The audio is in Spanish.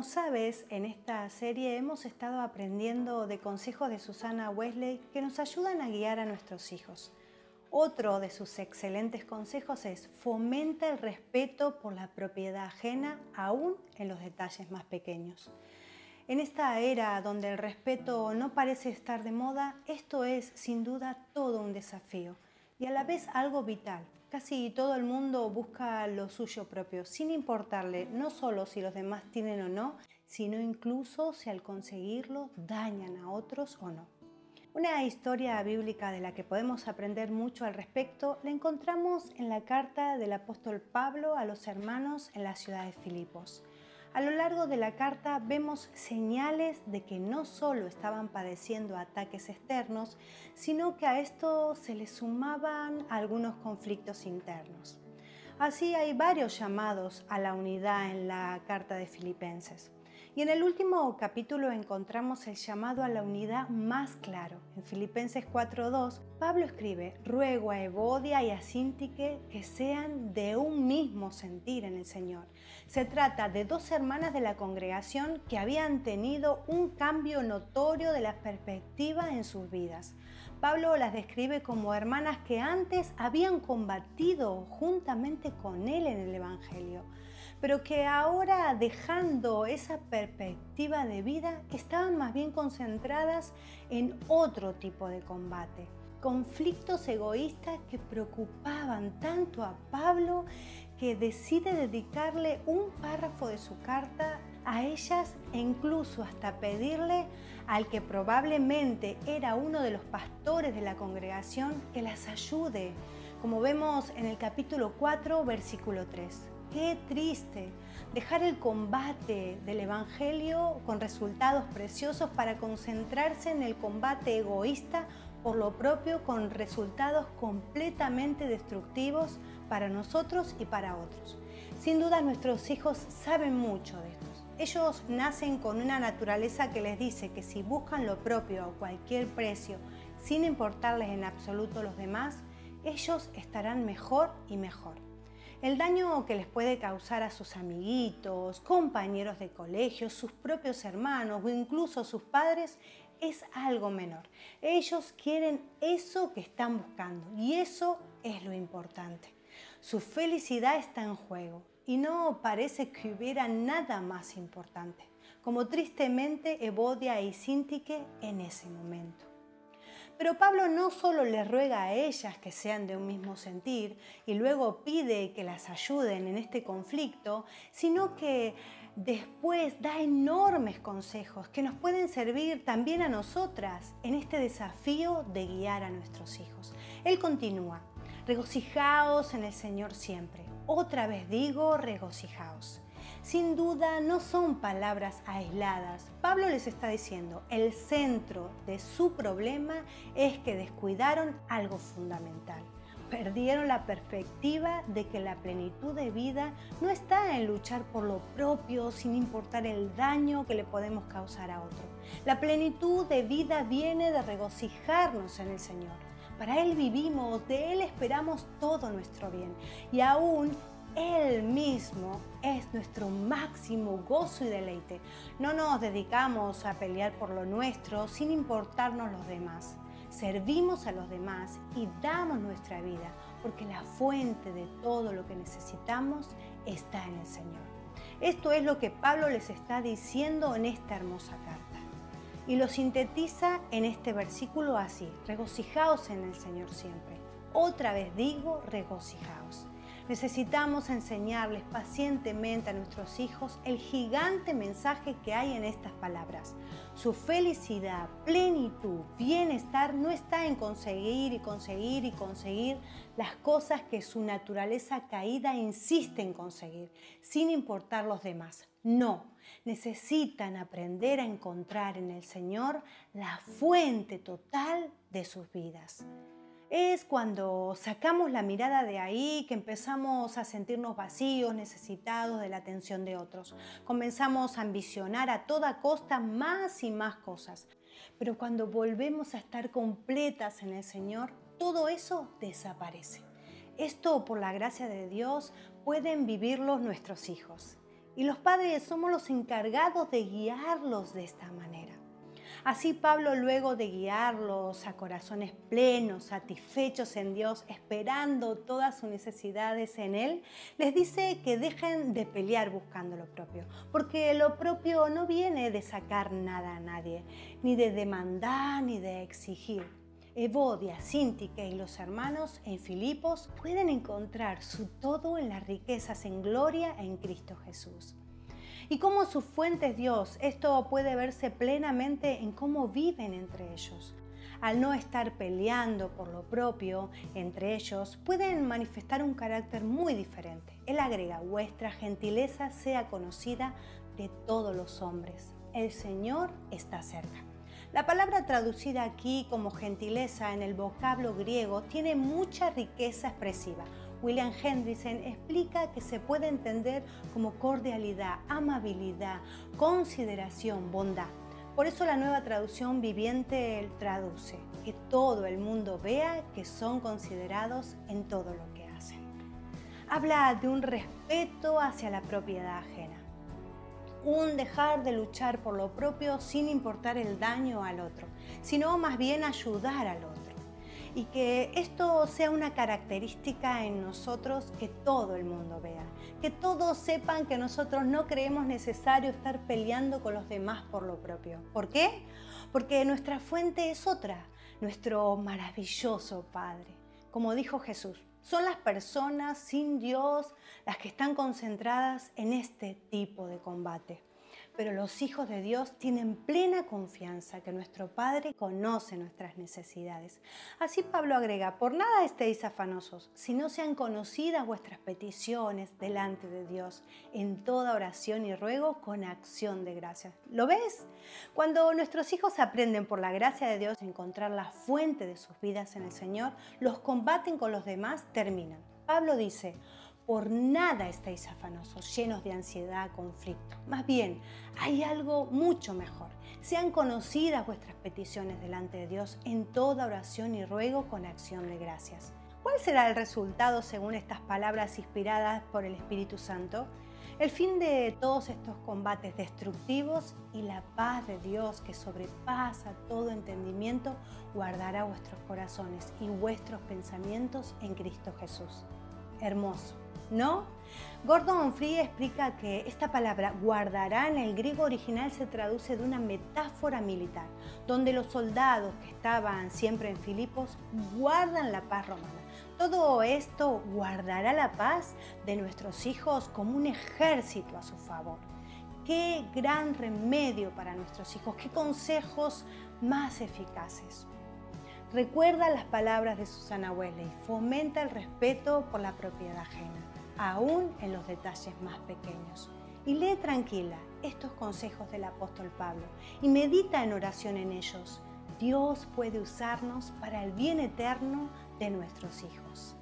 Como sabes, en esta serie hemos estado aprendiendo de consejos de Susana Wesley que nos ayudan a guiar a nuestros hijos. Otro de sus excelentes consejos es fomenta el respeto por la propiedad ajena aún en los detalles más pequeños. En esta era donde el respeto no parece estar de moda, esto es sin duda todo un desafío y a la vez algo vital. Casi todo el mundo busca lo suyo propio, sin importarle no solo si los demás tienen o no, sino incluso si al conseguirlo dañan a otros o no. Una historia bíblica de la que podemos aprender mucho al respecto la encontramos en la carta del apóstol Pablo a los hermanos en la ciudad de Filipos. A lo largo de la carta vemos señales de que no solo estaban padeciendo ataques externos, sino que a esto se le sumaban algunos conflictos internos. Así hay varios llamados a la unidad en la carta de Filipenses. Y en el último capítulo encontramos el llamado a la unidad más claro. En Filipenses 4.2, Pablo escribe, ruego a Evodia y a Sintique que sean de un mismo sentir en el Señor. Se trata de dos hermanas de la congregación que habían tenido un cambio notorio de la perspectiva en sus vidas. Pablo las describe como hermanas que antes habían combatido juntamente con él en el Evangelio, pero que ahora dejando esa perspectiva de vida estaban más bien concentradas en otro tipo de combate. Conflictos egoístas que preocupaban tanto a Pablo que decide dedicarle un párrafo de su carta a ellas e incluso hasta pedirle al que probablemente era uno de los pastores de la congregación que las ayude, como vemos en el capítulo 4, versículo 3. Qué triste dejar el combate del Evangelio con resultados preciosos para concentrarse en el combate egoísta por lo propio con resultados completamente destructivos para nosotros y para otros. Sin duda nuestros hijos saben mucho de esto. Ellos nacen con una naturaleza que les dice que si buscan lo propio a cualquier precio, sin importarles en absoluto los demás, ellos estarán mejor y mejor. El daño que les puede causar a sus amiguitos, compañeros de colegio, sus propios hermanos o incluso sus padres es algo menor. Ellos quieren eso que están buscando y eso es lo importante. Su felicidad está en juego y no parece que hubiera nada más importante, como tristemente Evodia y Sintique en ese momento. Pero Pablo no solo les ruega a ellas que sean de un mismo sentir y luego pide que las ayuden en este conflicto, sino que después da enormes consejos que nos pueden servir también a nosotras en este desafío de guiar a nuestros hijos. Él continúa, regocijaos en el Señor siempre. Otra vez digo, regocijaos. Sin duda no son palabras aisladas. Pablo les está diciendo, el centro de su problema es que descuidaron algo fundamental. Perdieron la perspectiva de que la plenitud de vida no está en luchar por lo propio sin importar el daño que le podemos causar a otro. La plenitud de vida viene de regocijarnos en el Señor. Para Él vivimos, de Él esperamos todo nuestro bien y aún él mismo es nuestro máximo gozo y deleite. No nos dedicamos a pelear por lo nuestro sin importarnos los demás. Servimos a los demás y damos nuestra vida porque la fuente de todo lo que necesitamos está en el Señor. Esto es lo que Pablo les está diciendo en esta hermosa carta. Y lo sintetiza en este versículo así, regocijaos en el Señor siempre. Otra vez digo, regocijaos. Necesitamos enseñarles pacientemente a nuestros hijos el gigante mensaje que hay en estas palabras. Su felicidad, plenitud, bienestar no está en conseguir y conseguir y conseguir las cosas que su naturaleza caída insiste en conseguir, sin importar los demás. No, necesitan aprender a encontrar en el Señor la fuente total de sus vidas es cuando sacamos la mirada de ahí que empezamos a sentirnos vacíos, necesitados de la atención de otros. Comenzamos a ambicionar a toda costa más y más cosas. Pero cuando volvemos a estar completas en el Señor, todo eso desaparece. Esto, por la gracia de Dios, pueden vivirlo nuestros hijos. Y los padres somos los encargados de guiarlos de esta manera. Así Pablo, luego de guiarlos a corazones plenos, satisfechos en Dios, esperando todas sus necesidades en Él, les dice que dejen de pelear buscando lo propio, porque lo propio no viene de sacar nada a nadie, ni de demandar, ni de exigir. Evodia, Sintique y los hermanos en Filipos pueden encontrar su todo en las riquezas en gloria en Cristo Jesús y como su fuente es Dios. Esto puede verse plenamente en cómo viven entre ellos. Al no estar peleando por lo propio entre ellos, pueden manifestar un carácter muy diferente. Él agrega, vuestra gentileza sea conocida de todos los hombres. El Señor está cerca. La palabra traducida aquí como gentileza en el vocablo griego tiene mucha riqueza expresiva, William Hendrickson explica que se puede entender como cordialidad, amabilidad, consideración, bondad. Por eso la nueva traducción viviente traduce que todo el mundo vea que son considerados en todo lo que hacen. Habla de un respeto hacia la propiedad ajena, un dejar de luchar por lo propio sin importar el daño al otro, sino más bien ayudar al otro y que esto sea una característica en nosotros que todo el mundo vea, que todos sepan que nosotros no creemos necesario estar peleando con los demás por lo propio. ¿Por qué? Porque nuestra fuente es otra, nuestro maravilloso Padre. Como dijo Jesús, son las personas sin Dios las que están concentradas en este tipo de combate pero los hijos de Dios tienen plena confianza que nuestro Padre conoce nuestras necesidades. Así Pablo agrega, por nada estéis afanosos, si no sean conocidas vuestras peticiones delante de Dios, en toda oración y ruego con acción de gracias. ¿Lo ves? Cuando nuestros hijos aprenden por la gracia de Dios a encontrar la fuente de sus vidas en el Señor, los combaten con los demás terminan. Pablo dice, por nada estáis afanosos, llenos de ansiedad, conflicto. Más bien, hay algo mucho mejor. Sean conocidas vuestras peticiones delante de Dios en toda oración y ruego con acción de gracias. ¿Cuál será el resultado según estas palabras inspiradas por el Espíritu Santo? El fin de todos estos combates destructivos y la paz de Dios que sobrepasa todo entendimiento guardará vuestros corazones y vuestros pensamientos en Cristo Jesús. Hermoso. ¿no? Gordon Free explica que esta palabra guardará en el griego original se traduce de una metáfora militar, donde los soldados que estaban siempre en Filipos guardan la paz romana. Todo esto guardará la paz de nuestros hijos como un ejército a su favor. Qué gran remedio para nuestros hijos, qué consejos más eficaces. Recuerda las palabras de Susana Wesley, fomenta el respeto por la propiedad ajena aún en los detalles más pequeños. Y lee tranquila estos consejos del apóstol Pablo y medita en oración en ellos. Dios puede usarnos para el bien eterno de nuestros hijos.